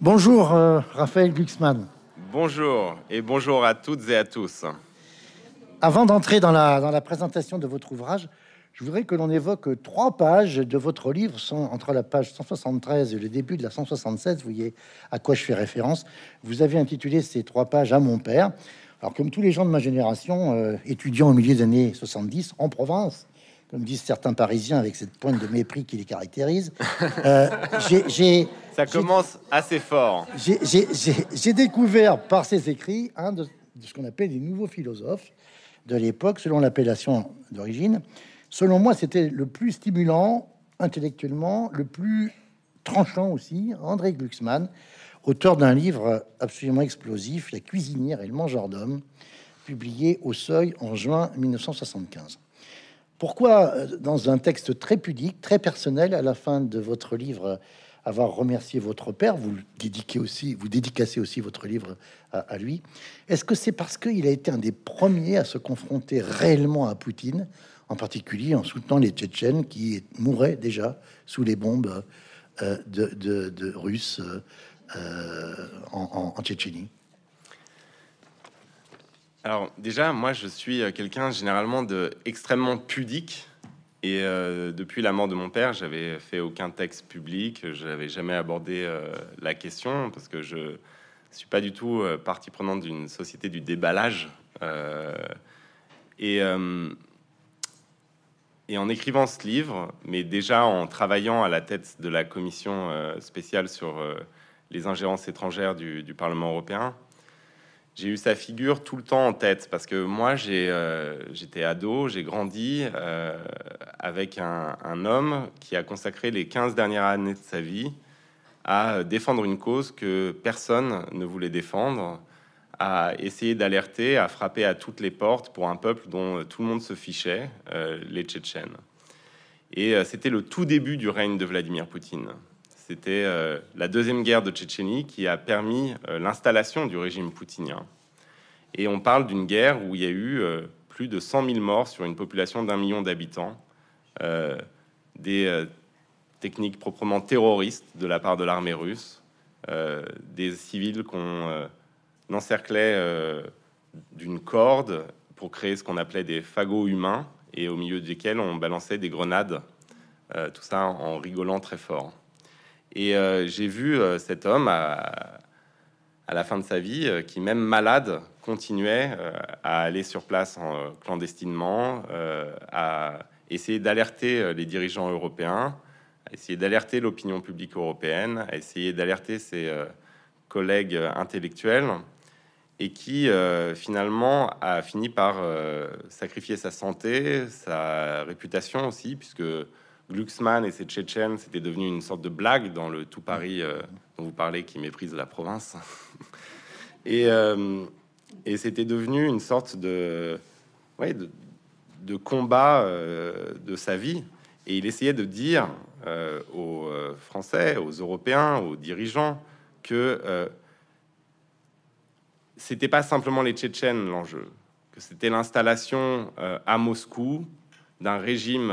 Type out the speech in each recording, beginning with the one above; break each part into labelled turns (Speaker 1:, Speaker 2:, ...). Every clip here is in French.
Speaker 1: Bonjour euh, Raphaël Glucksmann.
Speaker 2: Bonjour et bonjour à toutes et à tous.
Speaker 1: Avant d'entrer dans la, dans la présentation de votre ouvrage, je voudrais que l'on évoque trois pages de votre livre, sont entre la page 173 et le début de la 176. Vous voyez à quoi je fais référence. Vous avez intitulé ces trois pages à mon père. Alors, comme tous les gens de ma génération, euh, étudiants au milieu des années 70 en province, comme disent certains Parisiens avec cette pointe de mépris qui les caractérise, euh,
Speaker 2: ça commence assez fort.
Speaker 1: J'ai découvert par ces écrits un de, ce qu'on appelle les nouveaux philosophes de l'époque, selon l'appellation d'origine. Selon moi, c'était le plus stimulant intellectuellement, le plus tranchant aussi, André Glucksmann, auteur d'un livre absolument explosif, La cuisinière et le mangeur d'hommes, publié au Seuil en juin 1975. Pourquoi, euh, dans un texte très pudique, très personnel, à la fin de votre livre, avoir remercié votre père, vous dédiquez aussi, vous dédicacez aussi votre livre à, lui. Est-ce que c'est parce qu'il a été un des premiers à se confronter réellement à Poutine, en particulier en soutenant les Tchétchènes qui mouraient déjà sous les bombes euh, de, Russes euh, en, en Tchétchénie?
Speaker 2: Alors déjà, moi je suis quelqu'un généralement de extrêmement pudique et euh, depuis la mort de mon père, j'avais fait aucun texte public, je n'avais jamais abordé euh, la question parce que je suis pas du tout euh, partie prenante d'une société du déballage. et, en écrivant ce livre, mais déjà en travaillant à la tête de la commission spéciale sur les ingérences étrangères du Parlement européen, j'ai eu sa figure tout le temps en tête parce que moi j'ai euh, j'étais ado, j'ai grandi euh, avec un, homme qui a consacré les 15 dernières années de sa vie à défendre une cause que personne ne voulait défendre, à essayer d'alerter, à frapper à toutes les portes pour un peuple dont tout le monde se fichait, euh, les Tchétchènes. Et c'était le tout début du règne de Vladimir Poutine. C'était euh, la deuxième guerre de Tchétchénie qui a permis euh, l'installation du régime poutinien. Et on parle d'une guerre où il y a eu euh, plus de 100 000 morts sur une population d'un million d'habitants, des techniques proprement terroristes de la part de l'armée russe, des civils qu'on encerclait d'une corde pour créer ce qu'on appelait des fagots humains et au milieu desquels on balançait des grenades, tout ça en rigolant très fort. Et euh, j'ai vu euh, cet homme à, la fin de sa vie, euh, qui même malade, continuait à aller sur place en, clandestinement, à essayer d'alerter les dirigeants européens, à essayer d'alerter l'opinion publique européenne, à essayer d'alerter ses collègues intellectuels, et qui finalement a fini par sacrifier sa santé, sa réputation aussi, puisque Glucksmann et ses Tchétchènes, c'était devenu une sorte de blague dans le tout Paris euh, dont vous parlez, qui méprise la province. Euh, et, c'était devenu une sorte de, ouais, de, combat euh, de sa vie. Et il essayait de dire aux Français, aux Européens, aux dirigeants que c'était pas simplement les Tchétchènes l'enjeu, que c'était l'installation à Moscou d'un régime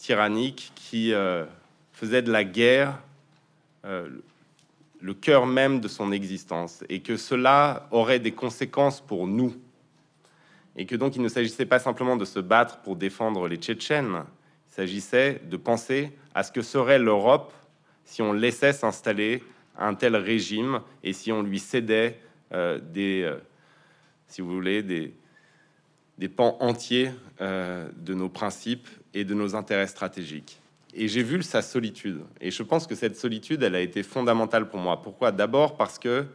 Speaker 2: tyrannique qui euh, faisait de la guerre euh, le cœur même de son existence et que cela aurait des conséquences pour nous. Et que donc il ne s'agissait pas simplement de se battre pour défendre les Tchétchènes, il s'agissait de penser à ce que serait l'Europe si on laissait s'installer un tel régime et si on lui cédait euh, des, si vous voulez, des, des pans entiers de nos principes et de nos intérêts stratégiques. Et j'ai vu sa solitude. Et je pense que cette solitude, elle a été fondamentale pour moi. Pourquoi? D'abord parce que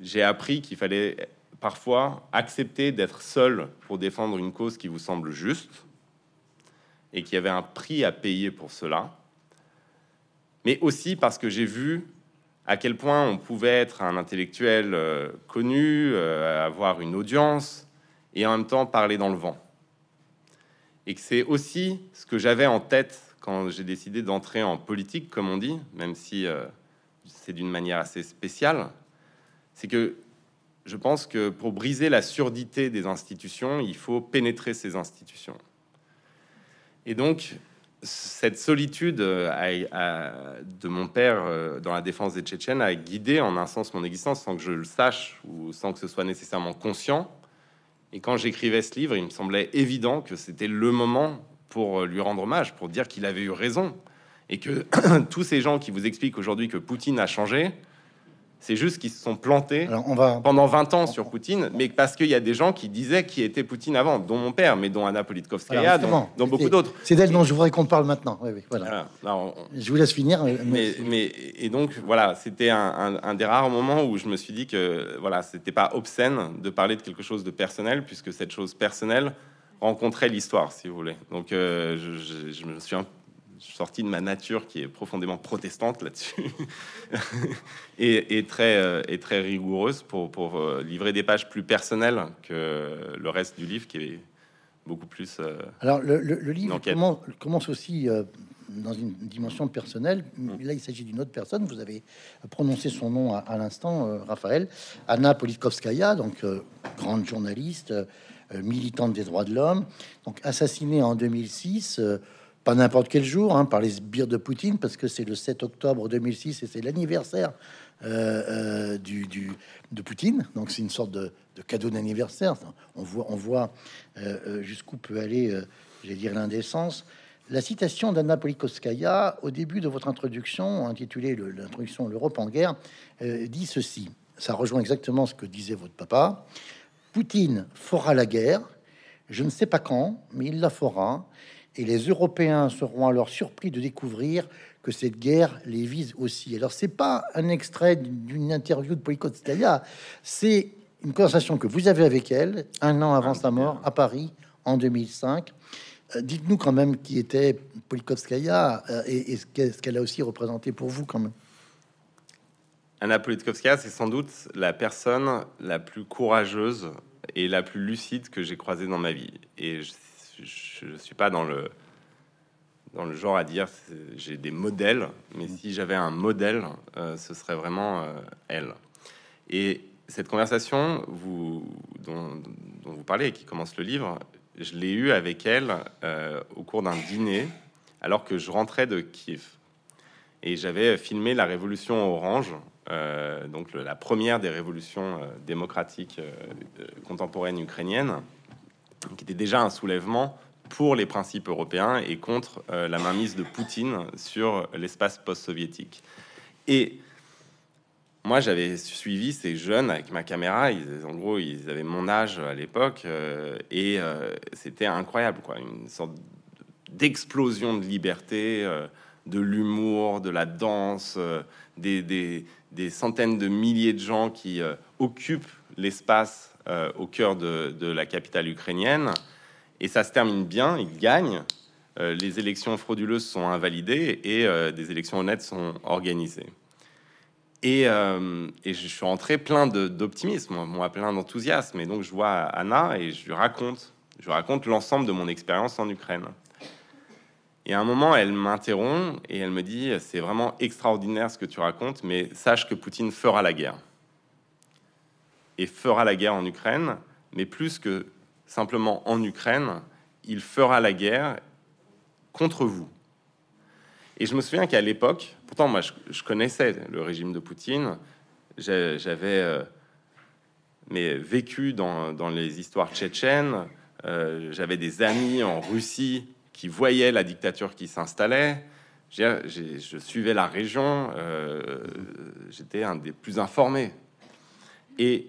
Speaker 2: j'ai appris qu'il fallait parfois accepter d'être seul pour défendre une cause qui vous semble juste et qu'il y avait un prix à payer pour cela. Mais aussi parce que j'ai vu à quel point on pouvait être un intellectuel euh, connu, euh, avoir une audience et en même temps parler dans le vent et que c'est aussi ce que j'avais en tête quand j'ai décidé d'entrer en politique, comme on dit, même si euh, c'est d'une manière assez spéciale, c'est que je pense que pour briser la surdité des institutions, il faut pénétrer ces institutions. Et donc, cette solitude euh, de mon père euh, dans la défense des Tchétchènes a guidé en un sens mon existence sans que je le sache ou sans que ce soit nécessairement conscient. Et quand j'écrivais ce livre, il me semblait évident que c'était le moment pour lui rendre hommage, pour dire qu'il avait eu raison. Et que tous ces gens qui vous expliquent aujourd'hui que Poutine a changé, c'est juste qu'ils se sont plantés on va... pendant 20 ans sur Poutine, mais parce qu'il y a des gens qui disaient qui était Poutine avant, dont mon père, mais dont Anna Politkovskaya, dont, beaucoup d'autres.
Speaker 1: C'est d'elle dont je voudrais qu'on parle maintenant. voilà. Je vous laisse finir.
Speaker 2: Mais, mais, et donc voilà, c'était un, des rares moments où je me suis dit que voilà, c'était pas obscène de parler de quelque chose de personnel, puisque cette chose personnelle rencontrait l'histoire, si vous voulez. Donc euh, je, je, me suis un sorti de ma nature qui est profondément protestante là-dessus et, très, euh, et très rigoureuse pour, pour euh, livrer des pages plus personnelles que le reste du livre qui est beaucoup plus. Euh,
Speaker 1: Alors, le, livre commence, aussi dans une dimension personnelle. Mm. Là, il s'agit d'une autre personne. Vous avez prononcé son nom à, l'instant, Raphaël. Anna Politkovskaya, donc grande journaliste, militante des droits de l'homme, donc assassinée en 2006 pas n'importe quel jour, hein, par les sbires de Poutine, parce que c'est le 7 octobre 2006 et c'est l'anniversaire euh, euh, du, de Poutine. Donc c'est une sorte de, cadeau d'anniversaire. On voit, on voit euh, jusqu'où peut aller, j'ai dire, l'indécence. La citation d'Anna Politkovskaya au début de votre introduction, intitulée l'introduction L'Europe en guerre, dit ceci. Ça rejoint exactement ce que disait votre papa. Poutine fera la guerre. Je ne sais pas quand, mais il la fera et les Européens seront alors surpris de découvrir que cette guerre les vise aussi. Alors, c'est pas un extrait d'une interview de Politkovskaya, c'est une conversation que vous avez avec elle un an avant sa mort à Paris en 2005. Euh, dites-nous quand même qui était Politkovskaya euh, et, ce qu'elle a aussi représenté pour vous quand même.
Speaker 2: Anna Politkovskaya, c'est sans doute la personne la plus courageuse et la plus lucide que j'ai croisée dans ma vie. Et je ne suis pas dans le, dans le genre à dire j'ai des modèles, mais si j'avais un modèle, euh, ce serait vraiment euh, elle. Et cette conversation vous, dont, vous parlez et qui commence le livre, je l'ai eu avec elle euh, au cours d'un dîner alors que je rentrais de Kiev. Et j'avais filmé la révolution orange, donc la première des révolutions démocratiques contemporaines ukrainiennes qui était déjà un soulèvement pour les principes européens et contre euh, la mainmise de Poutine sur l'espace post-soviétique. Et moi, j'avais suivi ces jeunes avec ma caméra. Ils, en gros, ils avaient mon âge à l'époque euh, et euh, c'était incroyable, quoi. Une sorte d'explosion de liberté, de l'humour, de la danse, des, centaines de milliers de gens qui occupent l'espace euh, au cœur de, la capitale ukrainienne. Et ça se termine bien, ils gagnent. Euh, les élections frauduleuses sont invalidées et euh, des élections honnêtes sont organisées. Et, et je suis rentré plein d'optimisme, moi, plein d'enthousiasme. Et donc je vois Anna et je lui raconte, je raconte l'ensemble de mon expérience en Ukraine. Et à un moment, elle m'interrompt et elle me dit C'est vraiment extraordinaire ce que tu racontes, mais sache que Poutine fera la guerre et fera la guerre en Ukraine, mais plus que simplement en Ukraine, il fera la guerre contre vous. Et je me souviens qu'à l'époque, pourtant moi je, connaissais le régime de Poutine, j'avais euh, mais vécu dans, les histoires tchétchènes, euh, j'avais des amis en Russie qui voyaient la dictature qui s'installait. Je suivais la région, euh, j'étais un des plus informés. Et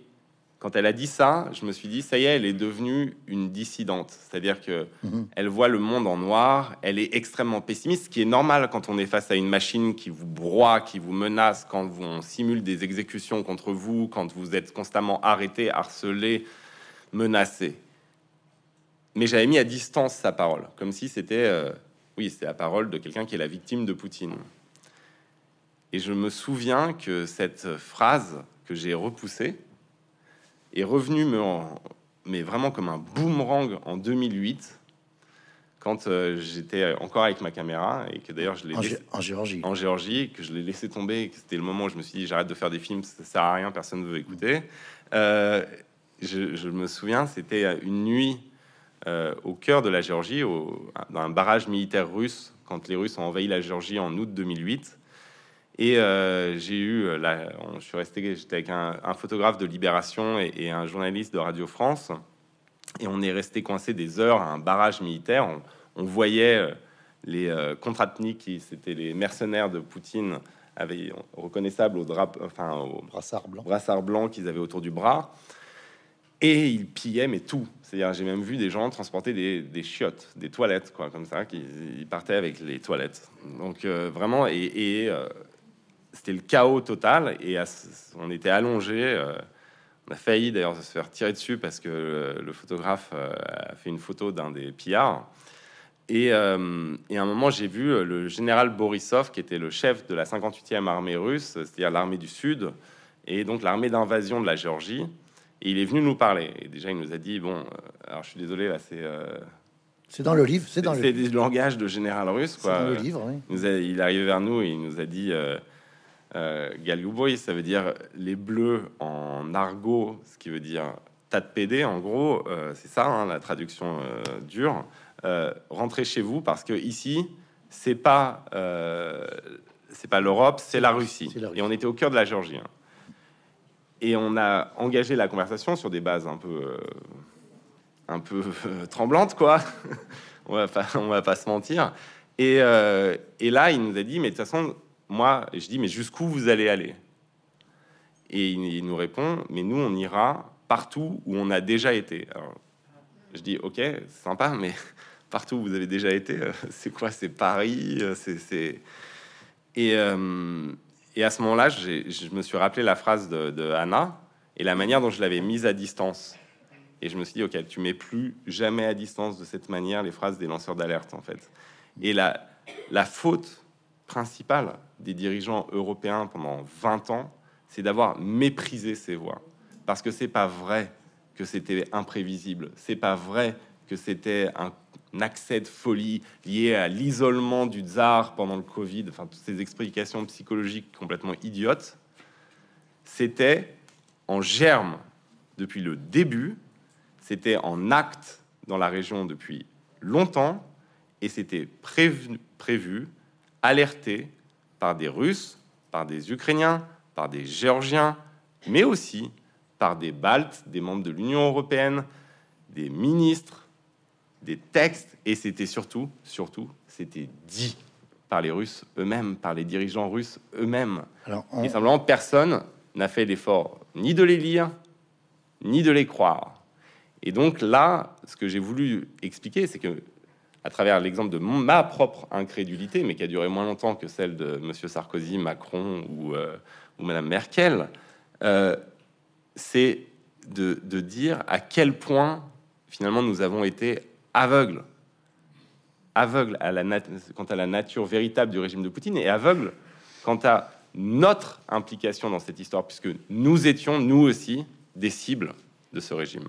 Speaker 2: quand elle a dit ça, je me suis dit, ça y est, elle est devenue une dissidente. C'est-à-dire que mhm. elle voit le monde en noir, elle est extrêmement pessimiste, ce qui est normal quand on est face à une machine qui vous broie, qui vous menace, quand on simule des exécutions contre vous, quand vous êtes constamment arrêté, harcelé, menacé. Mais j'avais mis à distance sa parole, comme si c'était, euh, oui, c'était la parole de quelqu'un qui est la victime de Poutine. Et je me souviens que cette phrase que j'ai repoussée, est revenu me mais vraiment comme un boomerang en 2008 quand euh, j'étais encore avec ma caméra et que d'ailleurs je l'ai
Speaker 1: en, Géorgie.
Speaker 2: en Géorgie que je l'ai laissé tomber et que c'était le moment où je me suis dit j'arrête de faire des films ça sert à rien personne ne veut écouter. Euh, je, me souviens c'était une nuit au cœur de la Géorgie, au, dans un barrage militaire russe, quand les Russes ont envahi la Géorgie en août 2008. Et j'ai eu, là, je suis resté, j'étais avec un, photographe de Libération et, et, un journaliste de Radio France, et on est resté coincé des heures à un barrage militaire. On, voyait les euh, qui c'était les mercenaires de Poutine, avaient reconnaissables au drap, enfin au
Speaker 1: brassard blanc,
Speaker 2: brassard blanc qu'ils avaient autour du bras, et ils pillaient mais tout. C'est-à-dire, j'ai même vu des gens transporter des, chiottes, des toilettes, quoi, comme ça, qui ils partaient avec les toilettes. Donc euh, vraiment, et, euh, c'était le chaos total. Et on était allongé. Euh, on a failli d'ailleurs se faire tirer dessus parce que le photographe a fait une photo d'un des pillards. Euh, et, à un moment, j'ai vu euh, le général Borisov, qui était le chef de la 58e armée russe, c'est-à-dire l'armée du Sud, et donc l'armée d'invasion de la Géorgie. Et il est venu nous parler. Et déjà, il nous a dit bon, euh, alors je suis désolé, là, c'est.
Speaker 1: c'est dans le livre, c'est dans le.
Speaker 2: C'est du langage de général russe, quoi.
Speaker 1: Dans le livre, oui.
Speaker 2: Il, est arrivé vers nous et il nous a dit. Euh, ça veut dire les bleus en argot, ce qui veut dire tas de PD, en gros, c'est ça, hein, la traduction dure. Euh, rentrez chez vous parce que ici, c'est pas euh, c'est pas l'Europe, c'est la, Russie. Et on était au cœur de la Géorgie. Hein. Et on a engagé la conversation sur des bases un peu euh, un peu tremblantes, quoi. on va pas on va pas se mentir. Et, et là, il nous a dit, mais de toute façon, moi, je dis, mais jusqu'où vous allez aller? Et il, nous répond, mais nous, on ira partout où on a déjà été. Je dis, ok, sympa, mais partout où vous avez déjà été. Euh, c'est quoi? C'est Paris euh, C'est et, euh, et à ce moment-là, je me suis rappelé la phrase de, Anna et la manière dont je l'avais mise à distance. Et je me suis dit, ok, tu mets plus jamais à distance de cette manière les phrases des lanceurs d'alerte, en fait. Et la, la faute principale des dirigeants européens pendant 20 ans, c'est d'avoir méprisé ces voix. Parce que c'est pas vrai que c'était imprévisible. C'est pas vrai que c'était un accès de folie lié à l'isolement du tsar pendant le Covid, enfin toutes ces explications psychologiques complètement idiotes, c'était en germe depuis le début, c'était en acte dans la région depuis longtemps, et c'était prévu, prévu, alerté par des Russes, par des Ukrainiens, par des Géorgiens, mais aussi par des Baltes, des membres de l'Union européenne, des ministres, des textes, et c'était surtout, surtout, c'était dit par les Russes eux-mêmes, par les dirigeants russes eux-mêmes. Et simplement, personne n'a fait l'effort ni de les lire, ni de les croire. Et donc là, ce que j'ai voulu expliquer, c'est que, à travers l'exemple de ma propre incrédulité, mais qui a duré moins longtemps que celle de Monsieur Sarkozy, Macron ou, euh, Madame Merkel, euh, c'est de, dire à quel point finalement nous avons été aveugle, aveugle à la quant à la nature véritable du régime de Poutine et aveugle quant à notre implication dans cette histoire, puisque nous étions, nous aussi, des cibles de ce régime.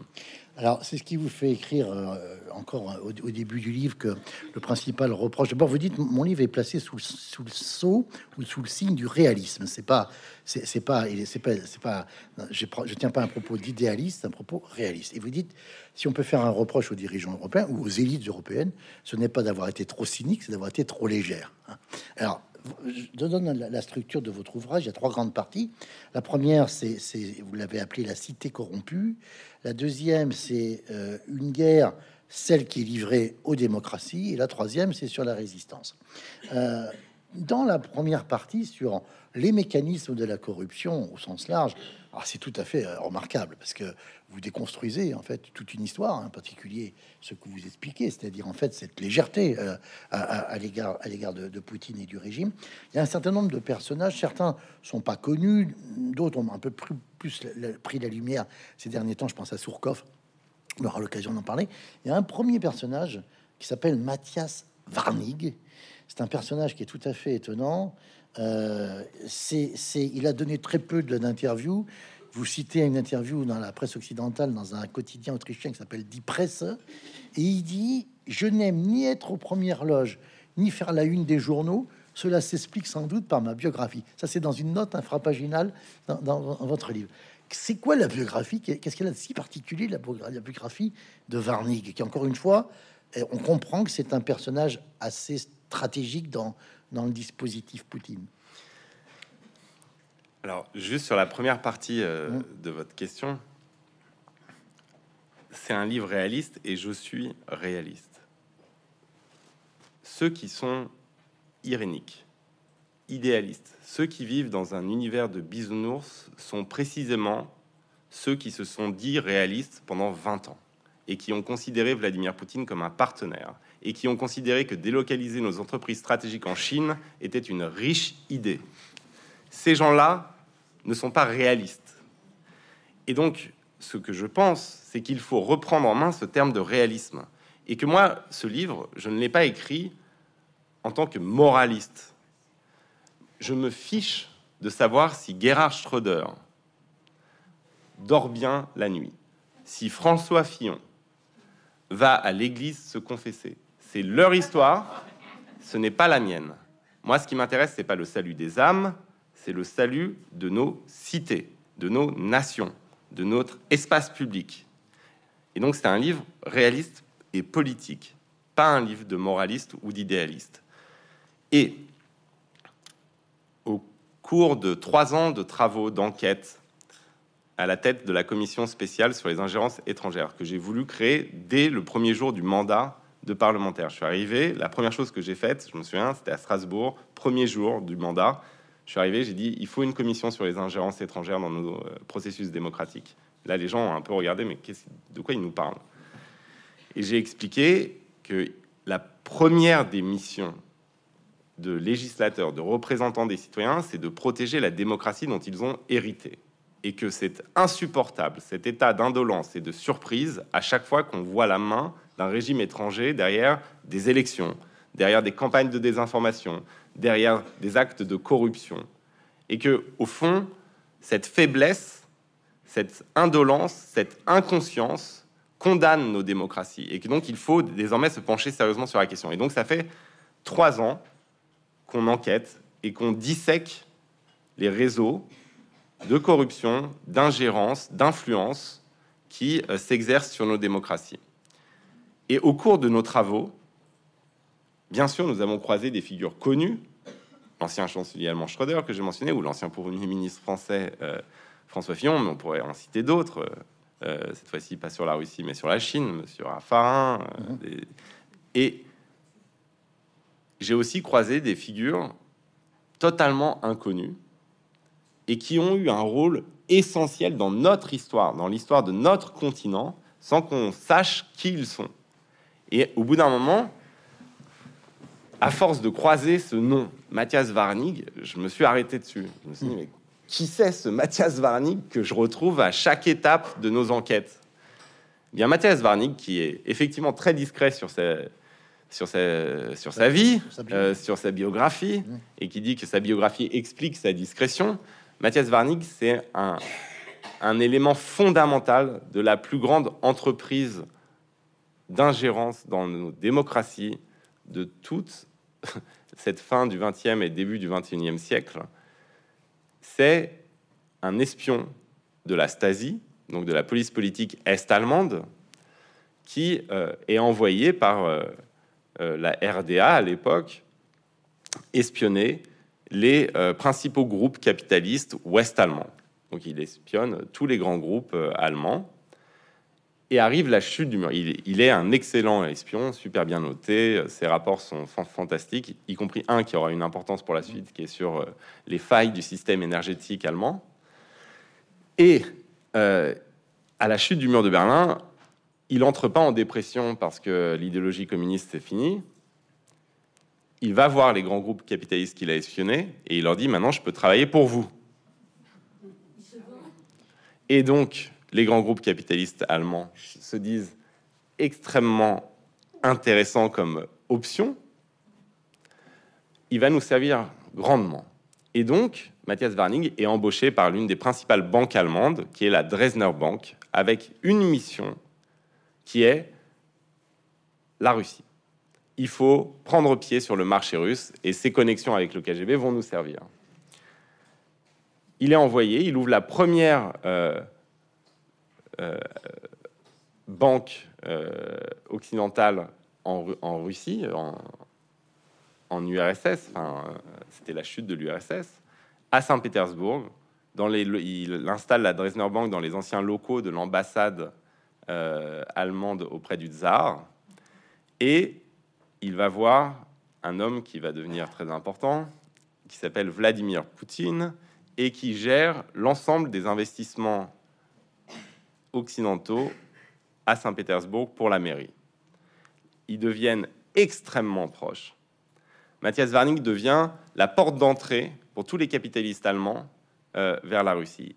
Speaker 1: Alors, c'est ce qui vous fait écrire euh, encore euh, au, début du livre que le principal reproche. D'abord, vous dites mon livre est placé sous, le sceau ou sous le signe du réalisme. C'est pas, c'est pas, c'est pas, c'est pas. Je, je tiens pas un propos d'idéaliste, un propos réaliste. Et vous dites si on peut faire un reproche aux dirigeants européens ou aux élites européennes, ce n'est pas d'avoir été trop cynique, c'est d'avoir été trop légère. Hein. Alors, je donne la, structure de votre ouvrage. Il y a trois grandes parties. La première, c'est, vous l'avez appelé la cité corrompue. La deuxième, c'est euh, une guerre, celle qui est livrée aux démocraties. Et la troisième, c'est sur la résistance. Euh, dans la première partie, sur les mécanismes de la corruption au sens large, ah, c'est tout à fait euh, remarquable parce que vous déconstruisez en fait toute une histoire, en particulier ce que vous expliquez, c'est-à-dire en fait cette légèreté euh, à, l'égard de, Poutine et du régime. Il y a un certain nombre de personnages, certains sont pas connus, d'autres ont un peu plus, pris la lumière ces derniers temps. Je pense à Surkov, on aura l'occasion d'en parler. Il y a un premier personnage qui s'appelle Mathias Varnig. C'est un personnage qui est tout à fait étonnant. Euh, c'est, il a donné très peu d'interviews. Vous citez une interview dans la presse occidentale, dans un quotidien autrichien qui s'appelle Die Presse, et il dit Je n'aime ni être aux premières loges, ni faire la une des journaux. Cela s'explique sans doute par ma biographie. Ça, c'est dans une note infrapaginale dans, dans, votre livre. c'est quoi la biographie? Qu'est-ce qu'elle a de si particulier, la, biographie de Varnig Qui, encore une fois, eh, on comprend que c'est un personnage assez stratégique dans, dans le dispositif Poutine.
Speaker 2: Alors, juste sur la première partie euh, mmh. de votre question, c'est un livre réaliste et je suis réaliste. Ceux qui sont iréniques, idéalistes, ceux qui vivent dans un univers de bisounours sont précisément ceux qui se sont dit réalistes pendant 20 ans et qui ont considéré Vladimir Poutine comme un partenaire et qui ont considéré que délocaliser nos entreprises stratégiques en Chine était une riche idée. Ces gens-là ne sont pas réalistes. Et donc, ce que je pense, c'est qu'il faut reprendre en main ce terme de réalisme. Et que moi, ce livre, je ne l'ai pas écrit en tant que moraliste. Je me fiche de savoir si Gerhard Schröder dort bien la nuit, si François Fillon va à l'église se confesser. C'est leur histoire, ce n'est pas la mienne. Moi, ce qui m'intéresse, c'est pas le salut des âmes, c'est le salut de nos cités, de nos nations de notre espace public. Et donc c'est un livre réaliste et politique, pas un livre de moraliste ou d'idéaliste. Et au cours de trois ans de travaux d'enquête à la tête de la commission spéciale sur les ingérences étrangères que j'ai voulu créer dès le premier jour du mandat de parlementaire. Je suis arrivé, la première chose que j'ai faite, je me souviens, c'était à Strasbourg, premier jour du mandat, je suis arrivé, j'ai dit il faut une commission sur les ingérences étrangères dans nos euh, processus démocratiques. Là, les gens ont un peu regardé, mais de quoi ils nous parlent? Et j'ai expliqué que la première des missions de législateurs, de représentants des citoyens, c'est de protéger la démocratie dont ils ont hérité. Et que c'est insupportable, cet état d'indolence et de surprise, à chaque fois qu'on voit la main d'un régime étranger derrière des élections, derrière des campagnes de désinformation, derrière des actes de corruption. Et que, au fond, cette faiblesse, cette indolence, cette inconscience condamne nos démocraties. Et que donc, il faut désormais se pencher sérieusement sur la question. Et donc, ça fait trois ans qu'on enquête et qu'on dissèque les réseaux de corruption, d'ingérence, d'influence qui euh, s'exercent sur nos démocraties. Et au cours de nos travaux, Bien sûr, nous avons croisé des figures connues, l'ancien chancelier allemand Schröder que j'ai mentionné, ou l'ancien premier ministre français euh, François Fillon, mais on pourrait en citer d'autres. Euh, cette fois-ci, pas sur la Russie, mais sur la Chine, Monsieur Raffarin. Mhm. Et j'ai aussi croisé des figures totalement inconnues et qui ont eu un rôle essentiel dans notre histoire, dans l'histoire de notre continent, sans qu'on sache qui ils sont. Et au bout d'un moment, à force de croiser ce nom, Mathias Warnig, je me suis arrêté dessus. Je me suis dit, mais qui c'est ce Mathias Warnig que je retrouve à chaque étape de nos enquêtes? Eh Bien, Mathias Warnig, qui est effectivement très discret sur sa, sur sa, sur sa vie, euh, sur sa biographie, mmh. et qui dit que sa biographie explique sa discrétion. Mathias Warnig, c'est un, élément fondamental de la plus grande entreprise d'ingérence dans nos démocraties, de toute cette fin du XXe et début du XXIe siècle, c'est un espion de la Stasi, donc de la police politique est-allemande, qui euh, est envoyé par euh, euh, la RDA à l'époque espionner les principaux groupes capitalistes ouest-allemands. Donc il espionne tous les grands groupes allemands et arrive la chute du mur. Il, est un excellent espion, super bien noté. Ses rapports sont fantastiques, y compris un qui aura une importance pour la suite, qui est sur euh, les failles du système énergétique allemand. Et euh, à la chute du mur de Berlin, il entre pas en dépression parce que l'idéologie communiste est finie. Il va voir les grands groupes capitalistes qu'il a espionnés et il leur dit maintenant je peux travailler pour vous. Et donc les grands groupes capitalistes allemands se disent extrêmement intéressants comme option, il va nous servir grandement. Et donc, Matthias Warning est embauché par l'une des principales banques allemandes, qui est la Dresdner Bank, avec une mission qui est la Russie. Il faut prendre pied sur le marché russe et ses connexions avec le KGB vont nous servir. il est envoyé, il ouvre la première euh, euh, banque euh, occidentale en, Russie, en, en URSS, enfin, c'était la chute de l'URSS, à Saint-Pétersbourg. Dans les, il installe la Dresdner Bank dans les anciens locaux de l'ambassade allemande auprès du tsar. Et il va voir un homme qui va devenir très important, qui s'appelle Vladimir Poutine, et qui gère l'ensemble des investissements occidentaux à Saint-Pétersbourg pour la mairie. Ils deviennent extrêmement proches. Matthias Warnig devient la porte d'entrée pour tous les capitalistes allemands euh, vers la Russie.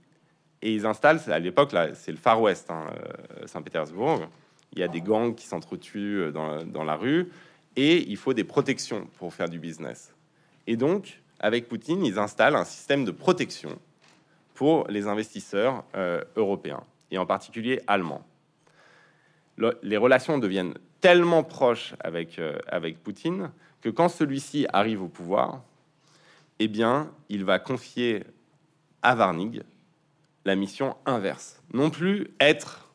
Speaker 2: Et ils installent, à l'époque, c'est le Far West, hein, euh, Saint-Pétersbourg. Il y a des gangs qui s'entretuent euh, dans, la rue et il faut des protections pour faire du business. Et donc, avec Poutine, ils installent un système de protection pour les investisseurs euh, européens, et en particulier allemands. les relations deviennent tellement proches avec, euh, avec Poutine que quand celui-ci arrive au pouvoir, eh bien, il va confier à Warnig la mission inverse. Non plus être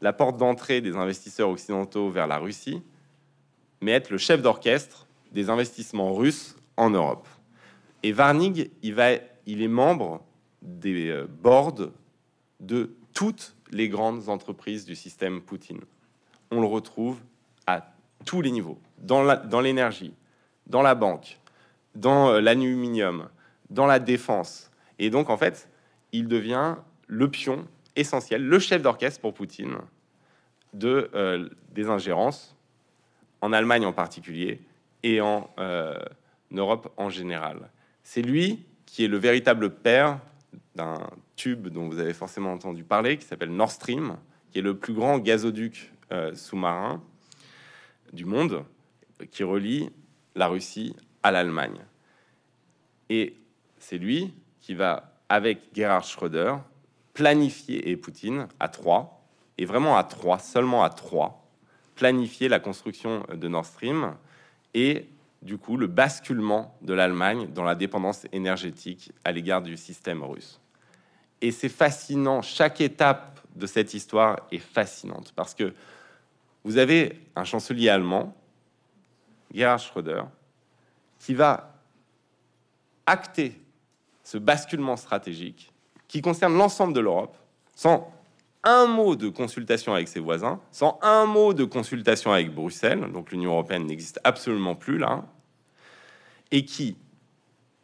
Speaker 2: la porte d'entrée des investisseurs occidentaux vers la Russie, mais être le chef d'orchestre des investissements russes en Europe. Et Warnig, il, va, il est membre des euh, boards de toutes les grandes entreprises du système Poutine. On le retrouve à tous les niveaux, dans l'énergie, dans, dans, la banque, dans euh, l'aluminium, dans la défense. Et donc, en fait, il devient le pion essentiel, le chef d'orchestre pour Poutine de, euh, des ingérences, en Allemagne en particulier, et en Europe en général. C'est lui qui est le véritable père d'un tube dont vous avez forcément entendu parler, qui s'appelle Nord Stream, qui est le plus grand gazoduc euh, sous-marin du monde, qui relie la Russie à l'Allemagne. Et c'est lui qui va, avec Gerhard Schröder, planifier, et Poutine, à trois, et vraiment à trois, seulement à trois, planifier la construction de Nord Stream et du coup le basculement de l'Allemagne dans la dépendance énergétique à l'égard du système russe. Et c'est fascinant, chaque étape de cette histoire est fascinante parce que vous avez un chancelier allemand, Gerhard Schröder, qui va acter ce basculement stratégique qui concerne l'ensemble de l'Europe sans un mot de consultation avec ses voisins, sans un mot de consultation avec Bruxelles, donc l'Union européenne n'existe absolument plus là, et qui,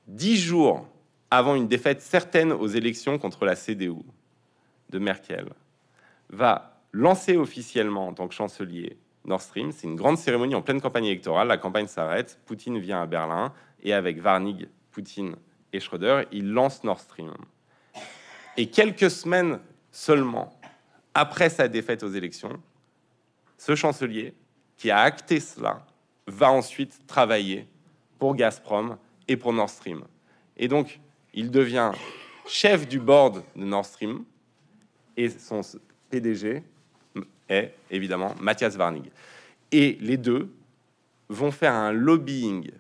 Speaker 2: dix jours avant une défaite certaine aux élections contre la CDU de Merkel, va lancer officiellement en tant que chancelier Nord Stream. C'est une grande cérémonie en pleine campagne électorale. La campagne s'arrête, Poutine vient à Berlin et avec Warnig, Poutine et Schröder, il lance Nord Stream. Et quelques semaines seulement après sa défaite aux élections, ce chancelier qui a acté cela va ensuite travailler pour Gazprom et pour Nord Stream. Et donc, il devient chef du board de Nord Stream et son PDG est évidemment Matthias Warnig. Et les deux vont faire un lobbying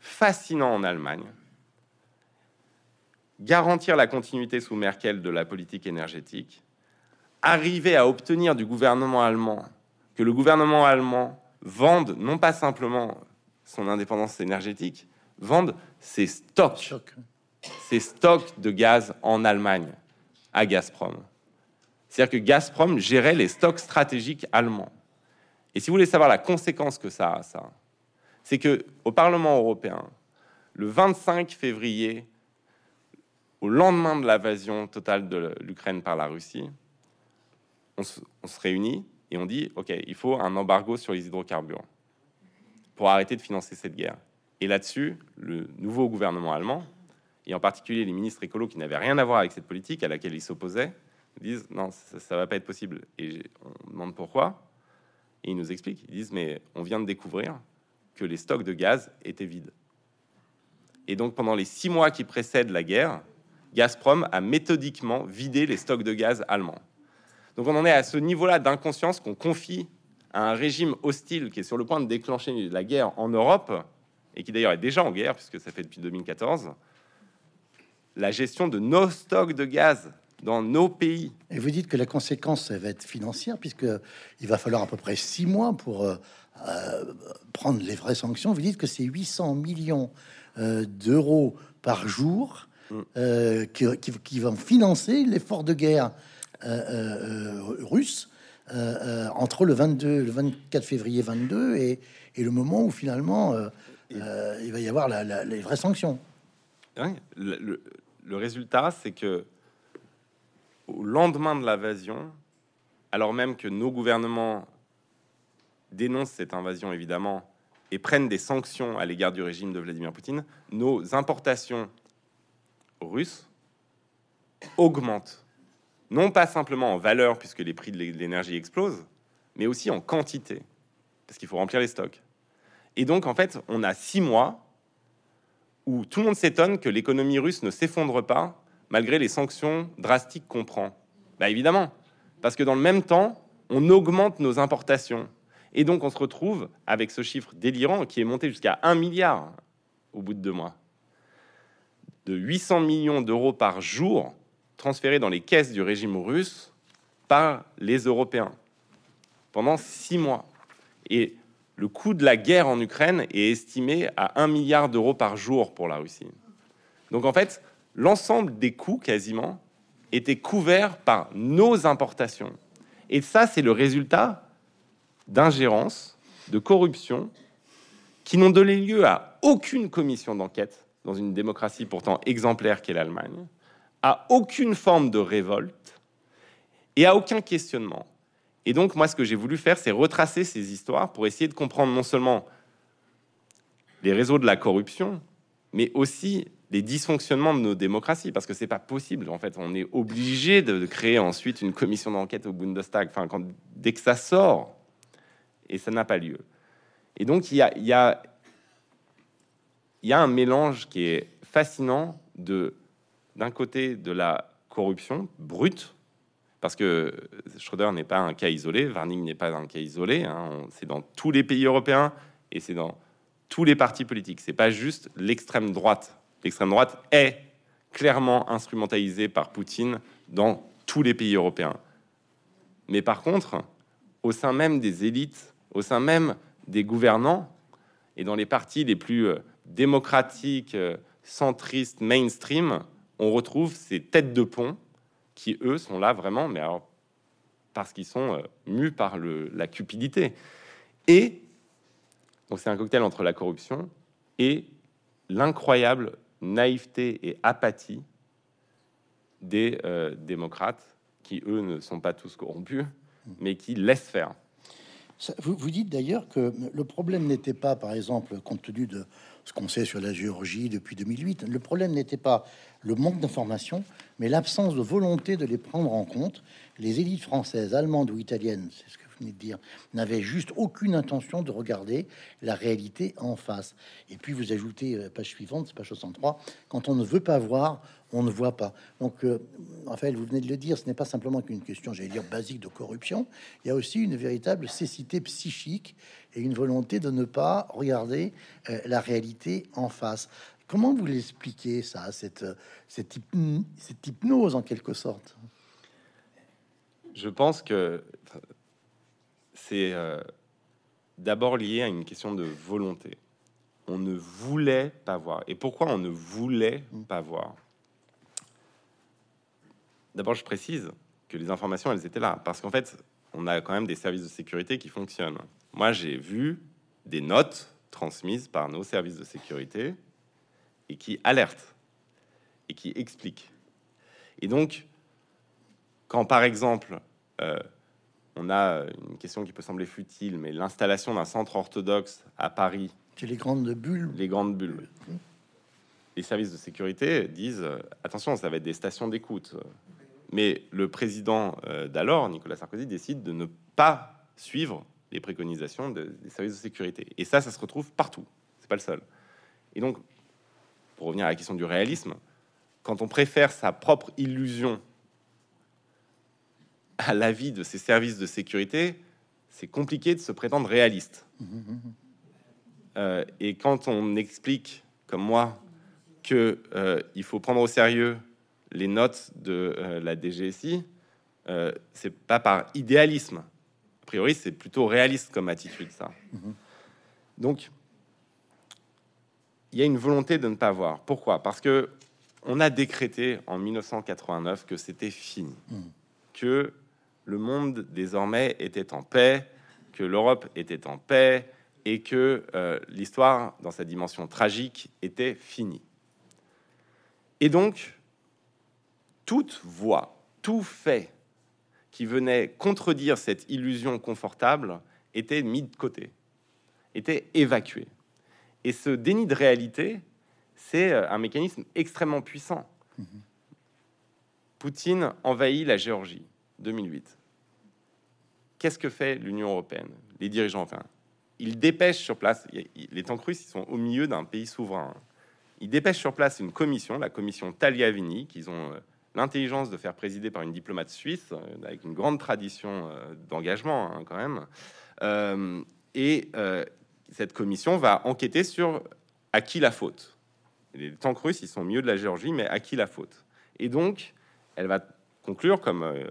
Speaker 2: fascinant en Allemagne, garantir la continuité sous Merkel de la politique énergétique, arriver à obtenir du gouvernement allemand que le gouvernement allemand vende non pas simplement son indépendance énergétique, vende ses stocks, ses stocks de gaz en Allemagne à Gazprom. C'est-à-dire que Gazprom gérait les stocks stratégiques allemands. Et si vous voulez savoir la conséquence que ça a, ça, c'est que au Parlement européen, le 25 février, au lendemain de l'invasion totale de l'Ukraine par la Russie, on se, réunit et on dit, OK, il faut un embargo sur les hydrocarbures pour arrêter de financer cette guerre. Et là-dessus, le nouveau gouvernement allemand, et en particulier les ministres écolos qui n'avaient rien à voir avec cette politique à laquelle ils s'opposaient, disent non, ça, ne va pas être possible. Et on demande pourquoi, et ils nous expliquent. Ils disent mais on vient de découvrir que les stocks de gaz étaient vides. Et donc pendant les six mois qui précèdent la guerre, Gazprom a méthodiquement vidé les stocks de gaz allemands. Donc on en est à ce niveau-là d'inconscience qu'on confie à un régime hostile qui est sur le point de déclencher la guerre en Europe, et qui d'ailleurs est déjà en guerre, puisque ça fait depuis 2014, la gestion de nos stocks de gaz dans nos pays.
Speaker 1: Et vous dites que la conséquence, ça va être financière, puisque il va falloir à peu près six mois pour euh, euh, prendre les vraies sanctions. Vous dites que c'est 800 millions euh, d'euros par jour mm. qui, vont financer l'effort de guerre russe entre le 22, le 24 février 22 et, et le moment où finalement il va y avoir les vraies sanctions.
Speaker 2: le, le résultat, c'est que au lendemain de l'invasion, alors même que nos gouvernements dénoncent cette invasion évidemment et prennent des sanctions à l'égard du régime de Vladimir Poutine, nos importations russes augmentent. Non pas simplement en valeur, puisque les prix de l'énergie explosent, mais aussi en quantité, parce qu'il faut remplir les stocks. Et donc, en fait, on a six mois où tout le monde s'étonne que l'économie russe ne s'effondre pas malgré les sanctions drastiques qu'on prend bah Évidemment, parce que dans le même temps, on augmente nos importations. Et donc on se retrouve avec ce chiffre délirant qui est monté jusqu'à 1 milliard au bout de deux mois. De 800 millions d'euros par jour transférés dans les caisses du régime russe par les Européens pendant six mois. Et le coût de la guerre en Ukraine est estimé à 1 milliard d'euros par jour pour la Russie. Donc en fait, l'ensemble des coûts quasiment étaient couverts par nos importations. Et ça, c'est le résultat d'ingérence, de corruption, qui n'ont donné lieu à aucune commission d'enquête dans une démocratie pourtant exemplaire qu'est l'Allemagne, à aucune forme de révolte et à aucun questionnement. Et donc, moi, ce que j'ai voulu faire, c'est retracer ces histoires pour essayer de comprendre non seulement les réseaux de la corruption, mais aussi les dysfonctionnements de nos démocraties, parce que c'est pas possible. En fait, on est obligé de créer ensuite une commission d'enquête au Bundestag, enfin, quand, dès que ça sort, et ça n'a pas lieu. Et donc, il y a, y, a, y a un mélange qui est fascinant de, d'un côté, de la corruption brute, parce que Schröder n'est pas un cas isolé, Warning n'est pas un cas isolé, hein, c'est dans tous les pays européens et c'est dans tous les partis politiques. C'est pas juste l'extrême droite l'extrême droite est clairement instrumentalisée par Poutine dans tous les pays européens. Mais par contre, au sein même des élites, au sein même des gouvernants et dans les partis les plus euh, démocratiques, euh, centristes, mainstream, on retrouve ces têtes de pont qui, eux, sont là vraiment, mais alors, parce qu'ils sont euh, mus par le, la cupidité. Et, donc c'est un cocktail entre la corruption et l'incroyable naïveté et apathie des euh, démocrates qui, eux, ne sont pas tous corrompus, mais qui laissent faire.
Speaker 1: Vous, dites d'ailleurs que le problème n'était pas, par exemple, compte tenu de ce qu'on sait sur la Géorgie depuis 2008, le problème n'était pas le manque d'informations, mais l'absence de volonté de les prendre en compte. Les élites françaises, allemandes ou italiennes, c'est ce que de dire, n'avait juste aucune intention de regarder la réalité en face. Et puis vous ajoutez euh, page suivante, page 63, quand on ne veut pas voir, on ne voit pas. Donc, euh, Raphaël, vous venez de le dire, ce n'est pas simplement qu'une question, j'allais dire, basique de corruption, il y a aussi une véritable cécité psychique et une volonté de ne pas regarder euh, la réalité en face. Comment vous l'expliquez ça, cette, cette, cette hypnose en quelque sorte?
Speaker 2: Je pense que c'est euh, d'abord lié à une question de volonté. On ne voulait pas voir. Et pourquoi on ne voulait pas voir? D'abord, je précise que les informations, elles étaient là. Parce qu'en fait, on a quand même des services de sécurité qui fonctionnent. Moi, j'ai vu des notes transmises par nos services de sécurité et qui alertent et qui expliquent. Et donc, quand par exemple, euh, on a une question qui peut sembler futile, mais l'installation d'un centre orthodoxe à Paris.
Speaker 1: C'est les grandes bulles.
Speaker 2: Les grandes bulles. Les services de sécurité disent attention, ça va être des stations d'écoute. Mais le président euh, d'alors, Nicolas Sarkozy, décide de ne pas suivre les préconisations des services de sécurité. Et ça, ça se retrouve partout. C'est pas le seul. Et donc, pour revenir à la question du réalisme, quand on préfère sa propre illusion à l'avis de ces services de sécurité, c'est compliqué de se prétendre réaliste. Euh, et quand on explique, comme moi, que euh, il faut prendre au sérieux les notes de euh, la DGSI, c'est pas par idéalisme. A priori, c'est plutôt réaliste comme attitude, ça. Donc, il y a une volonté de ne pas voir. Pourquoi? Parce que on a décrété en 1989 que c'était fini, que le monde désormais était en paix, que l'Europe était en paix et que euh, l'histoire, dans sa dimension tragique, était finie. Et donc, toute voix, tout fait qui venait contredire cette illusion confortable était mis de côté, était évacué. Et ce déni de réalité, c'est euh, un mécanisme extrêmement puissant. Poutine envahit la Géorgie, 2008. Qu'est-ce que fait l'Union européenne, les dirigeants européens Ils dépêchent sur place, les tanks russes ils sont au milieu d'un pays souverain. Ils dépêchent sur place une commission, la commission Tagliavini, qu'ils ont euh, l'intelligence de faire présider par une diplomate suisse, euh, avec une grande tradition d'engagement hein, quand même. et cette commission va enquêter sur à qui la faute. Les tanks russes, ils sont milieu de la Géorgie, mais à qui la faute? Et donc, elle va conclure comme euh,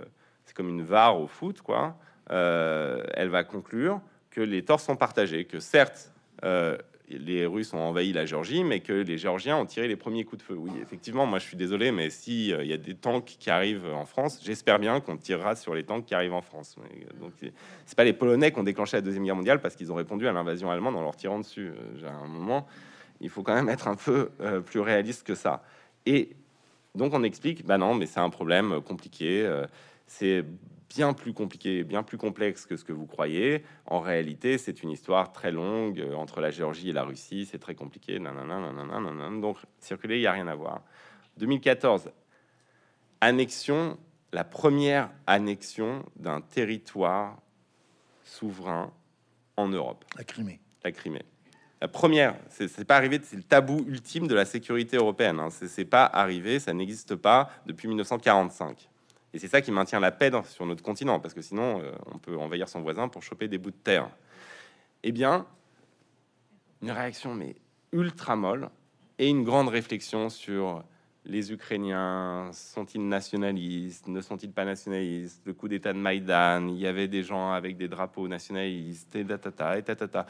Speaker 2: c'est comme une VAR au foot, quoi. Euh, elle va conclure que les torts sont partagés, que certes euh, les Russes ont envahi la Géorgie, mais que les Géorgiens ont tiré les premiers coups de feu. Oui, effectivement, moi je suis désolé, mais si il y a des tanks qui arrivent en France, j'espère bien qu'on tirera sur les tanks qui arrivent en France. Donc c'est pas les Polonais qui ont déclenché la deuxième guerre mondiale parce qu'ils ont répondu à l'invasion allemande en leur tirant dessus. J'ai un moment, il faut quand même être un peu plus réaliste que ça. Et donc on explique, bah non, mais c'est un problème compliqué. c'est bien plus compliqué, bien plus complexe que ce que vous croyez. En réalité, c'est une histoire très longue euh, entre la Géorgie et la Russie. C'est très compliqué. Donc, circuler, il n'y a rien à voir. 2014, annexion, la première annexion d'un territoire souverain en Europe.
Speaker 1: La Crimée.
Speaker 2: La Crimée. La première, c'est pas arrivé, c'est le tabou ultime de la sécurité européenne. Hein. C'est pas arrivé, ça n'existe pas depuis 1945. Et c'est ça qui maintient la paix sur notre continent, parce que sinon, euh, on peut envahir son voisin pour choper des bouts de terre. Eh bien, une réaction mais ultra molle et une grande réflexion sur les Ukrainiens sont-ils nationalistes, ne sont-ils pas nationalistes, le coup d'État de Maïdan, il y avait des gens avec des drapeaux nationalistes, et et tatata.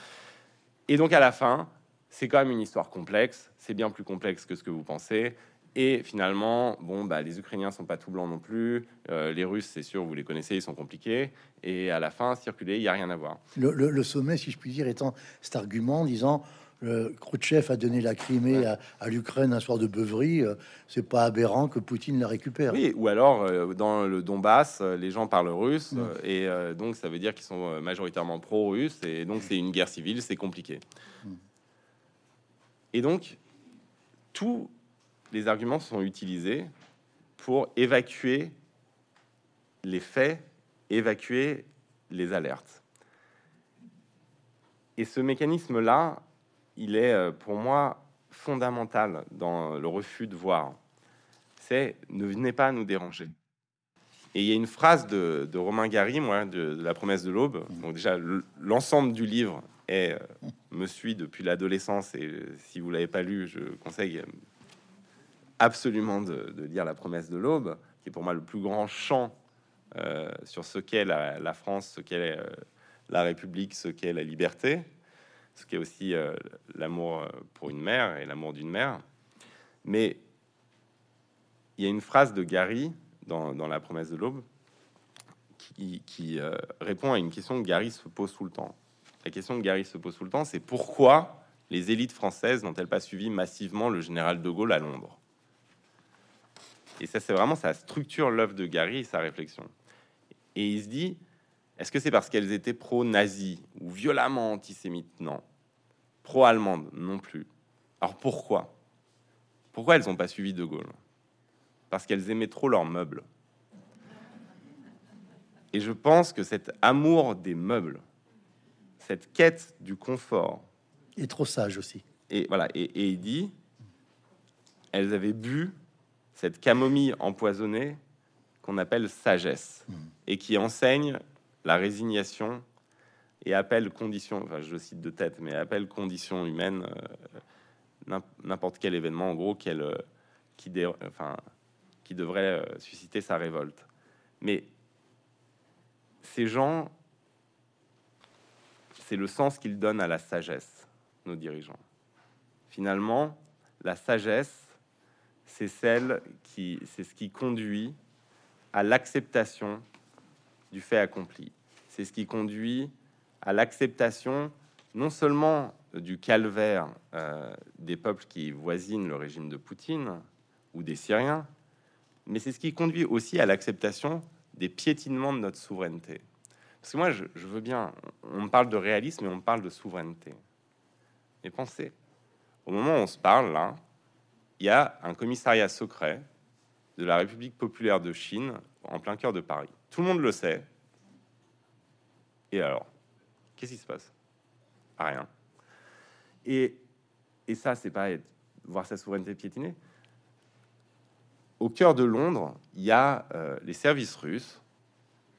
Speaker 2: Et donc à la fin, c'est quand même une histoire complexe, c'est bien plus complexe que ce que vous pensez. Et finalement, bon, bah, les Ukrainiens sont pas tout blancs non plus. Euh, les Russes, c'est sûr, vous les connaissez, ils sont compliqués. Et à la fin, circuler, il y a rien à voir.
Speaker 1: Le, sommet, si je puis dire, étant cet argument disant le Khrouchtchev a donné la Crimée à, l'Ukraine un soir de beuverie, euh, c'est pas aberrant que Poutine la récupère.
Speaker 2: Oui, ou alors euh, dans le Donbass, les gens parlent russe et donc ça veut dire qu'ils sont majoritairement pro-russes et donc c'est une guerre civile, c'est compliqué. Mm. Et donc tout les arguments sont utilisés pour évacuer les faits, évacuer les alertes. Et ce mécanisme-là, il est euh, pour moi fondamental dans le refus de voir. C'est ne venez pas nous déranger. Et il y a une phrase de, Romain Gary, moi, de, La promesse de l'aube. Donc déjà, l'ensemble du livre est, euh, me suit depuis l'adolescence. Et si vous l'avez pas lu, je conseille absolument de, lire La promesse de l'aube, qui est pour moi le plus grand champ euh, sur ce qu'est la, France, ce qu'est euh, la République, ce qu'est la liberté, ce qu'est aussi euh, l'amour pour une mère et l'amour d'une mère. Mais il y a une phrase de Gary dans, La promesse de l'aube qui, qui répond à une question que Gary se pose tout le temps. La question que Gary se pose tout le temps, c'est pourquoi les élites françaises n'ont-elles pas suivi massivement le général de Gaulle à Londres? Et ça, c'est vraiment ça structure l'œuvre de Gary et sa réflexion. Et il se dit est-ce que c'est parce qu'elles étaient pro-nazis ou violemment antisémites? Non. Pro-allemandes non plus. Alors pourquoi? Pourquoi elles n'ont pas suivi De Gaulle? Parce qu'elles aimaient trop leurs meubles. Et je pense que cet amour des meubles, cette quête du confort,
Speaker 1: est trop sage aussi.
Speaker 2: Et voilà. Et, et il dit elles avaient bu cette camomille empoisonnée qu'on appelle sagesse mmh. et qui enseigne la résignation et appelle condition, enfin je cite de tête, mais appelle condition humaine euh, n'importe quel événement, en gros, qui, enfin, qui devrait susciter sa révolte. Mais ces gens, c'est le sens qu'ils donnent à la sagesse, nos dirigeants. Finalement, la sagesse, c'est celle qui, c'est ce qui conduit à l'acceptation du fait accompli. C'est ce qui conduit à l'acceptation non seulement du calvaire euh, des peuples qui voisinent le régime de Poutine ou des Syriens, mais c'est ce qui conduit aussi à l'acceptation des piétinements de notre souveraineté. Parce que moi, je, veux bien, on parle de réalisme et on parle de souveraineté. Mais pensez, au moment où on se parle, là, il y a un commissariat secret de la République populaire de Chine en plein cœur de Paris. Tout le monde le sait. Et alors, qu'est-ce qui se passe? Rien. Et, et ça, c'est pas voir sa souveraineté piétinée. Au cœur de Londres, il y a euh, les services russes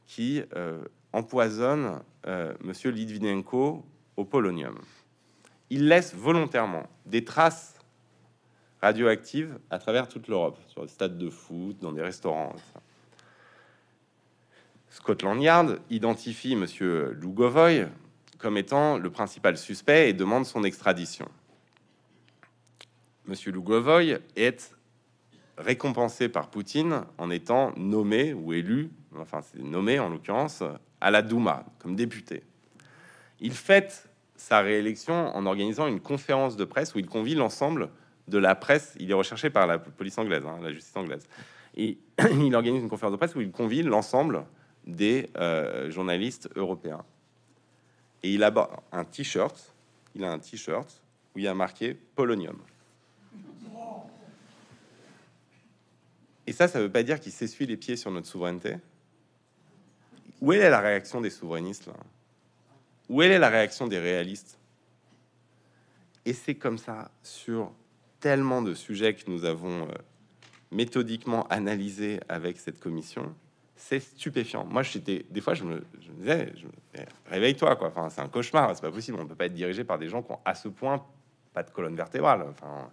Speaker 2: qui euh, empoisonnent euh, Monsieur Litvinenko au polonium. Ils laissent volontairement des traces radioactives à travers toute l'Europe, sur des stades de foot, dans des restaurants. Scotland Yard identifie Monsieur Lugovoy comme étant le principal suspect et demande son extradition. Monsieur Lugovoy est récompensé par Poutine en étant nommé ou élu, enfin c'est nommé en l'occurrence, à la Douma comme député. Il fête sa réélection en organisant une conférence de presse où il convie l'ensemble de la presse. Il est recherché par la police anglaise, hein, la justice anglaise. Et il organise une conférence de presse où il convie l'ensemble des euh, journalistes européens. Et il a un t-shirt, il a un t-shirt où il y a marqué Polonium. Et ça, ça veut pas dire qu'il s'essuie les pieds sur notre souveraineté. Où est la réaction des souverainistes Où est la réaction des réalistes? Et c'est comme ça sur tellement de sujets que nous avons euh, méthodiquement analysé avec cette commission c'est stupéfiant. Moi, j'étais des fois, je me, disais, réveille-toi, quoi. Enfin, c'est un cauchemar, c'est pas possible. On peut pas être dirigé par des gens qui ont à ce point pas de colonne vertébrale. Enfin,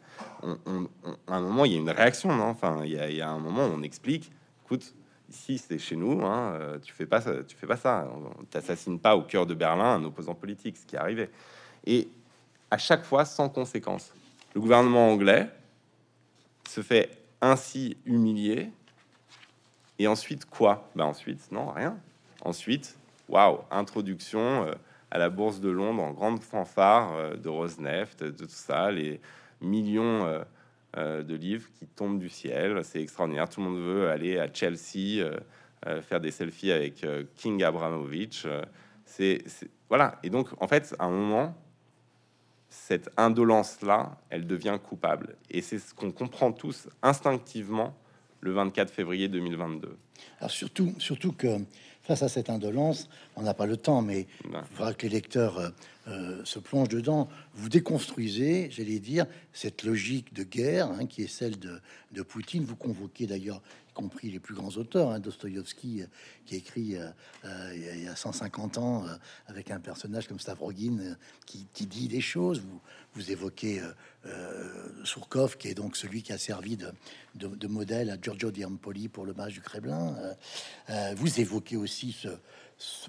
Speaker 2: à un moment, il y a une réaction, non? Enfin, il y, a, un moment où on explique, écoute, ici, c'est chez nous, hein, euh, tu fais pas ça, tu fais pas ça. On t'assassine pas au cœur de Berlin un opposant politique, ce qui est arrivé. Et à chaque fois, sans conséquence. Le gouvernement anglais se fait ainsi humilier et ensuite, quoi? Ben Ensuite, non, rien. Ensuite, waouh, introduction euh, à la bourse de Londres en grande fanfare euh, de Rosneft, de tout ça, les millions euh, de livres qui tombent du ciel. C'est extraordinaire. Tout le monde veut aller à Chelsea, faire des selfies avec King Abramovich. c'est voilà. Et donc, en fait, à un moment, cette indolence-là, elle devient coupable. Et c'est ce qu'on comprend tous instinctivement le 24 février 2022.
Speaker 1: Alors surtout, surtout que face à cette indolence, on n'a pas le temps, mais il faudra que les lecteurs euh, se plongent dedans. Vous déconstruisez, j'allais dire, cette logique de guerre hein, qui est celle de, de Poutine. Vous convoquez d'ailleurs compris les plus grands auteurs, hein, Dostoïevski, euh, qui écrit euh, euh, il y a 150 ans avec un personnage comme Stavrogin qui, dit des choses. Vous, vous évoquez Surkov, qui est donc celui qui a servi de, de, modèle à Giorgio Di Ampoli pour le match du Kremlin. vous évoquez aussi ce,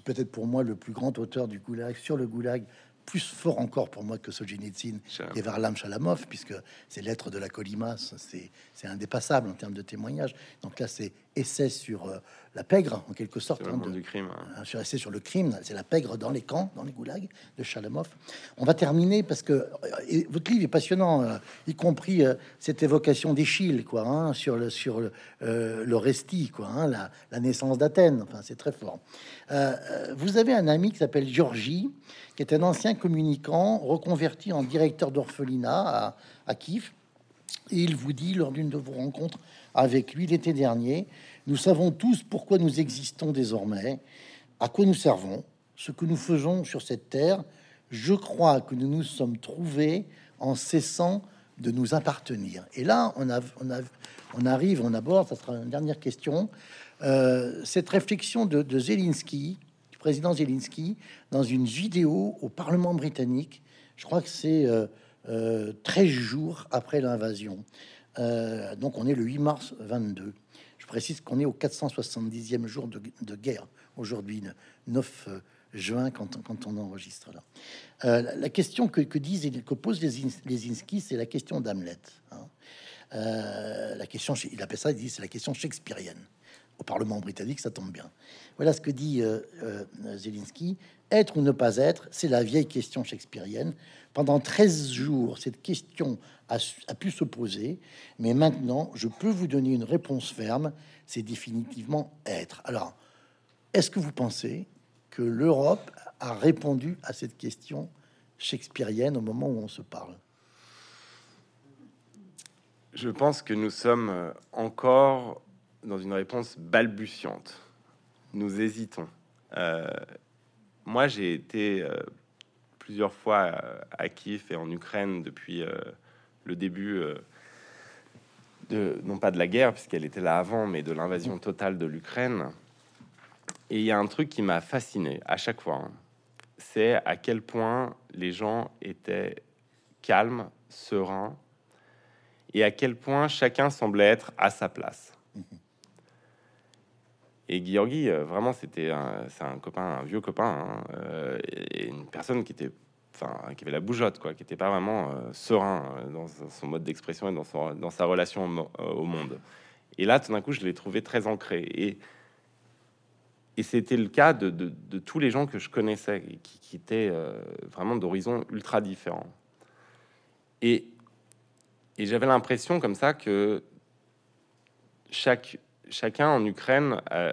Speaker 1: peut-être pour moi le plus grand auteur du Goulag sur le Goulag, plus fort encore pour moi que Solzhenitsyn et Varlam Shalamov, puisque ces lettres de la Colimace, c'est indépassable en termes de témoignages. Donc là, c'est essai sur euh, la pègre, en quelque sorte.
Speaker 2: Sur, hein, du crime,
Speaker 1: hein. sur essai sur le crime, c'est la pègre dans les camps, dans les goulags de Shalamov. On va terminer parce que euh, votre livre est passionnant, euh, y compris cette évocation d'Échille, quoi, hein, sur le sur le, le resti, quoi, hein, la, la, naissance d'Athènes. Enfin, c'est très fort. vous avez un ami qui s'appelle Georgie, qui est un ancien communicant reconverti en directeur d'orphelinat à, à Kiev. Et il vous dit lors d'une de vos rencontres avec lui l'été dernier, nous savons tous pourquoi nous existons désormais, à quoi nous servons, ce que nous faisons sur cette terre. Je crois que nous nous sommes trouvés en cessant de nous appartenir. Et là, on, a, on, a, on arrive, on aborde, ça sera une dernière question, euh, cette réflexion de, de Zelensky, du président Zelensky, dans une vidéo au Parlement britannique. Je crois que c'est euh, euh, 13 jours après l'invasion. Euh, donc on est le 8 mars 22. Je précise qu'on est au 470e jour de, guerre aujourd'hui, 9 euh, juin, quand, on enregistre là. Euh, la question que, que disent que posent les, les Inski, c'est la question d'Hamlet. Hein. La question, il appelle ça, il dit, c'est la question shakespearienne. Au Parlement britannique, ça tombe bien. Voilà ce que dit Zelensky. Être ou ne pas être, c'est la vieille question shakespearienne. Pendant 13 jours, cette question a, pu se poser, mais maintenant, je peux vous donner une réponse ferme, c'est définitivement être. Alors, est-ce que vous pensez que l'Europe a répondu à cette question shakespearienne au moment où on se parle?
Speaker 2: Je pense que nous sommes euh, encore dans une réponse balbutiante. Nous hésitons. Euh, moi, j'ai été euh, plusieurs fois euh, à Kiev et en Ukraine depuis euh, le début, de, non pas de la guerre, puisqu'elle était là avant, mais de l'invasion totale de l'Ukraine. Et il y a un truc qui m'a fasciné à chaque fois, hein. c'est à quel point les gens étaient calmes, sereins, et à quel point chacun semblait être à sa place. Et Georgi, euh, vraiment, c'était un, copain, un vieux copain, hein, euh, une personne qui était, enfin, qui avait la bougeotte, quoi, qui était pas vraiment euh, serein dans son mode d'expression et dans, sa relation au, mo- au monde. Et là, tout d'un coup, je l'ai trouvé très ancré. Et, et c'était le cas de, de- tous les gens que je connaissais, qui, qui étaient vraiment d'horizons ultra différents. Et, et j'avais l'impression comme ça que chaque, chacun en Ukraine euh,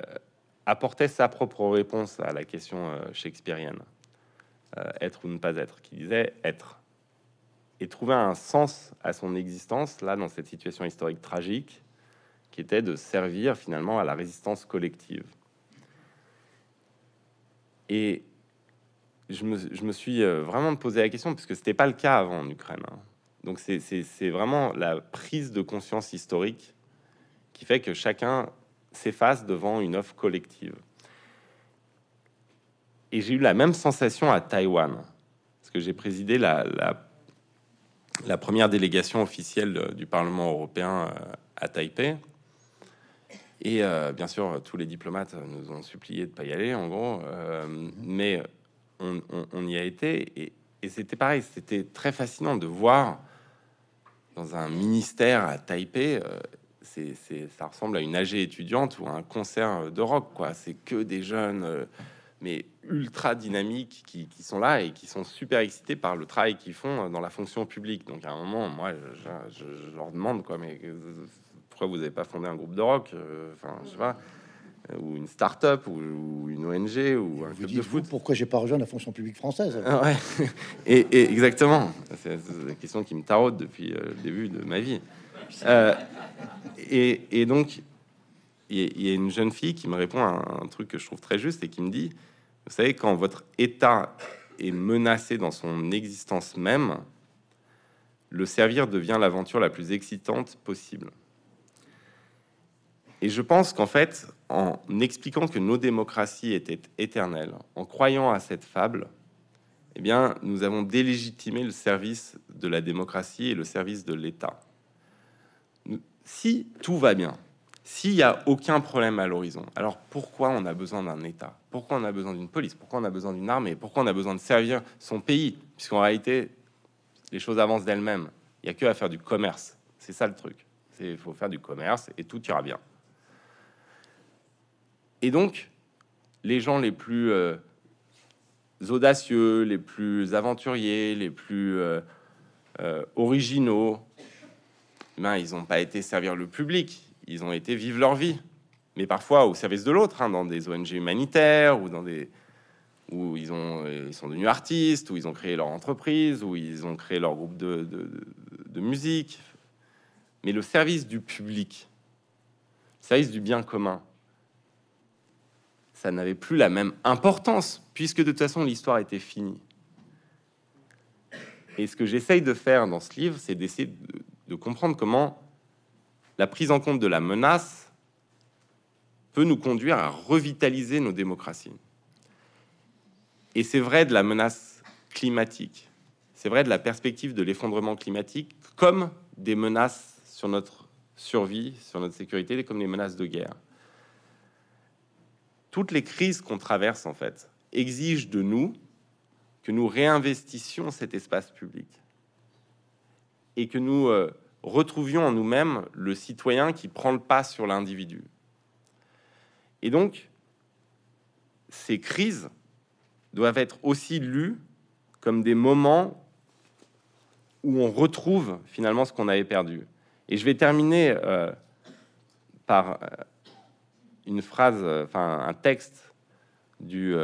Speaker 2: apportait sa propre réponse à la question euh, shakespearienne, euh, être ou ne pas être, qui disait être, et trouver un sens à son existence, là, dans cette situation historique tragique, qui était de servir finalement à la résistance collective. Et je me, suis vraiment posé la question, parce que c'était pas le cas avant en Ukraine. hein. Donc c'est vraiment la prise de conscience historique qui fait que chacun s'efface devant une offre collective. Et j'ai eu la même sensation à Taïwan, parce que j'ai présidé la, la, la première délégation officielle du Parlement européen euh, à Taipei. Et euh, bien sûr, tous les diplomates nous ont supplié de pas y aller, en gros. euh, mais on, on- on y a été, et, et c'était pareil, c'était très fascinant de voir dans un ministère à Taipei, euh, c'est, ça ressemble à une AG étudiante ou à un concert de rock, quoi. C'est que des jeunes, euh, mais ultra dynamiques, qui, qui sont là et qui sont super excités par le travail qu'ils font dans la fonction publique. Donc à un moment, moi, je, je- je leur demande, quoi, mais euh, pourquoi vous n'avez pas fondé un groupe de rock euh, Enfin, je sais pas, euh, ou une start-up, ou, ou une ONG, ou un
Speaker 1: Vous
Speaker 2: club
Speaker 1: dites
Speaker 2: de foot.
Speaker 1: vous, pourquoi j'ai pas rejoint la fonction publique française
Speaker 2: Ah ouais. et, et exactement, c'est la question qui me taraude depuis euh, le début de ma vie. Euh, et, donc, il y, a- il y a une jeune fille qui me répond à un, truc que je trouve très juste et qui me dit, vous savez, quand votre état est menacé dans son existence même, le servir devient l'aventure la plus excitante possible. Et je pense qu'en fait, en expliquant que nos démocraties étaient éternelles, en croyant à cette fable, eh bien, nous avons délégitimé le service de la démocratie et le service de l'État. Si tout va bien, s'il n'y a aucun problème à l'horizon, alors pourquoi on a besoin d'un État? Pourquoi on a besoin d'une police? Pourquoi on a besoin d'une armée? Pourquoi on a besoin de servir son pays? Puisqu'en réalité, les choses avancent d'elles-mêmes. Il n'y a que à faire du commerce. C'est ça le truc. Il faut faire du commerce et tout ira bien. Et donc, les gens les plus euh, audacieux, les plus aventuriers, les plus euh, euh, originaux, ils n'ont pas été servir le public, ils ont été vivre leur vie, mais parfois au service de l'autre, hein, dans des ONG humanitaires ou dans des où euh, ils sont devenus artistes, où ils ont créé leur entreprise, où ils ont créé leur groupe de musique. Mais le service du public, le service du bien commun, ça n'avait plus la même importance, puisque de toute façon l'histoire était finie. Et ce que j'essaye de faire dans ce livre, c'est d'essayer de, comprendre comment la prise en compte de la menace peut nous conduire à revitaliser nos démocraties. Et c'est vrai de la menace climatique, c'est vrai de la perspective de l'effondrement climatique comme des menaces sur notre survie, sur notre sécurité, comme des menaces de guerre. Toutes les crises qu'on traverse, en fait, exigent de nous que nous réinvestissions cet espace public et que nous euh, retrouvions en nous-mêmes le citoyen qui prend le pas sur l'individu. Et donc, ces crises doivent être aussi lues comme des moments où on retrouve finalement ce qu'on avait perdu. Et je vais terminer euh, par euh, une phrase, enfin un texte du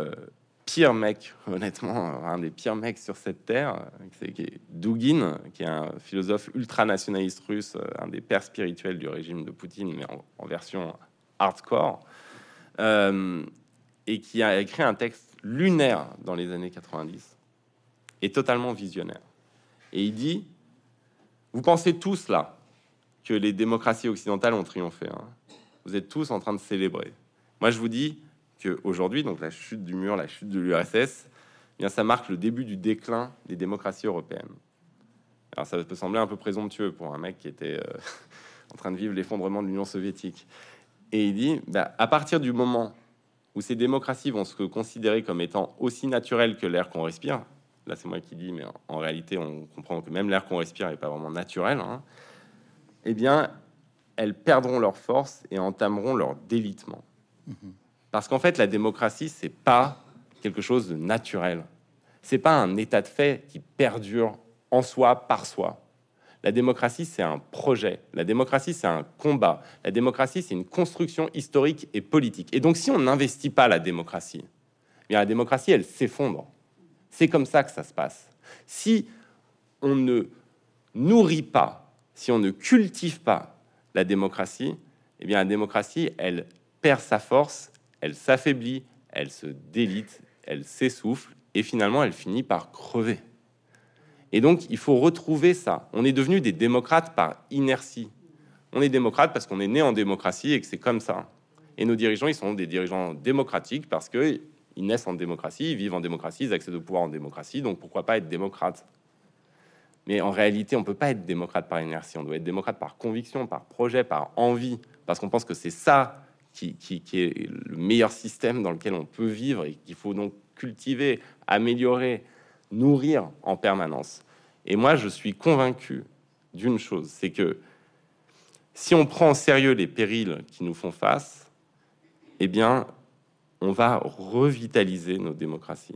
Speaker 2: pire mec, honnêtement, un des pires mecs sur cette terre, c'est Dugin, qui est un philosophe ultranationaliste russe, un des pères spirituels du régime de Poutine, mais en, version hardcore, euh, et qui a écrit un texte lunaire dans les années 90 et totalement visionnaire. Et il dit Vous pensez tous là que les démocraties occidentales ont triomphé. Hein. Vous êtes tous en train de célébrer. Moi, je vous dis qu'aujourd'hui, donc la chute du mur, la chute de l'URSS, eh bien ça marque le début du déclin des démocraties européennes. Alors ça peut sembler un peu présomptueux pour un mec qui était euh, en train de vivre l'effondrement de l'Union soviétique. Et il dit, bah, à partir du moment où ces démocraties vont se considérer comme étant aussi naturelles que l'air qu'on respire, là c'est moi qui dis, mais en, réalité on comprend que même l'air qu'on respire n'est pas vraiment naturel, hein, eh bien elles perdront leur force et entameront leur délitement. Mmh parce qu'en fait, la démocratie, c'est pas quelque chose de naturel. C'est pas un état de fait qui perdure en soi, par soi. La démocratie, c'est un projet. La démocratie, c'est un combat. La démocratie, c'est une construction historique et politique. Et donc, si on n'investit pas la démocratie, eh bien la démocratie, elle s'effondre. C'est comme ça que ça se passe. Si on ne nourrit pas, si on ne cultive pas la démocratie, eh bien la démocratie, elle perd sa force elle s'affaiblit, elle se délite, elle s'essouffle, et finalement elle finit par crever. Et donc il faut retrouver ça. On est devenu des démocrates par inertie. On est démocrate parce qu'on est né en démocratie et que c'est comme ça. Et nos dirigeants, ils sont des dirigeants démocratiques parce qu'ils naissent en démocratie, ils vivent en démocratie, ils accèdent au pouvoir en démocratie, donc pourquoi pas être démocrate? Mais en réalité, on peut pas être démocrate par inertie, on doit être démocrate par conviction, par projet, par envie, parce qu'on pense que c'est ça qui, est le meilleur système dans lequel on peut vivre et qu'il faut donc cultiver, améliorer, nourrir en permanence. Et moi, je suis convaincu d'une chose, c'est que si on prend en sérieux les périls qui nous font face, eh bien, on va revitaliser nos démocraties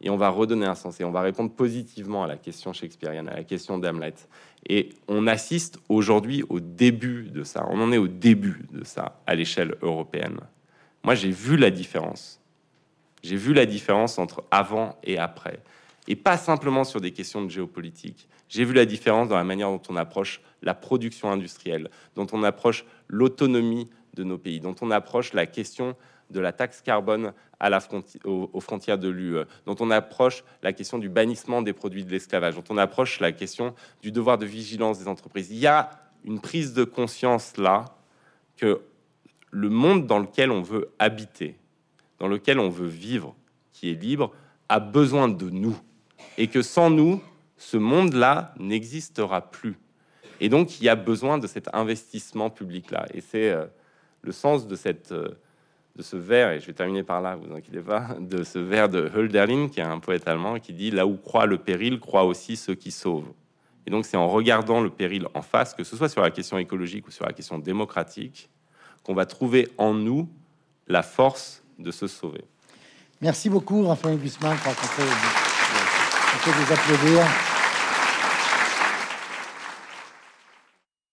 Speaker 2: et on va redonner un sens et on va répondre positivement à la question shakespearienne, à la question d'Hamlet. Et on assiste aujourd'hui au début de ça. On en est au début de ça à l'échelle européenne. Moi, j'ai vu la différence. J'ai vu la différence entre avant et après. Et pas simplement sur des questions de géopolitique. J'ai vu la différence dans la manière dont on approche la production industrielle, dont on approche l'autonomie de nos pays, dont on approche la question de la taxe carbone aux, frontières de l'UE, dont on approche la question du bannissement des produits de l'esclavage, dont on approche la question du devoir de vigilance des entreprises. Il y a une prise de conscience là que le monde dans lequel on veut habiter, dans lequel on veut vivre, qui est libre, a besoin de nous. Et que sans nous, ce monde-là n'existera plus. Et donc, il y a besoin de cet investissement public-là. Et c'est euh, le sens de cette... Euh, de ce vers, et je vais terminer par là, vous inquiétez pas, de ce vers de Hölderlin, qui est un poète allemand, qui dit Là où croit le péril, croit aussi ceux qui sauvent. Et donc, c'est en regardant le péril en face, que ce soit sur la question écologique ou sur la question démocratique, qu'on va trouver en nous la force de se sauver.
Speaker 1: Merci beaucoup, Raphaël Guzman, pour. On peut vous applaudir.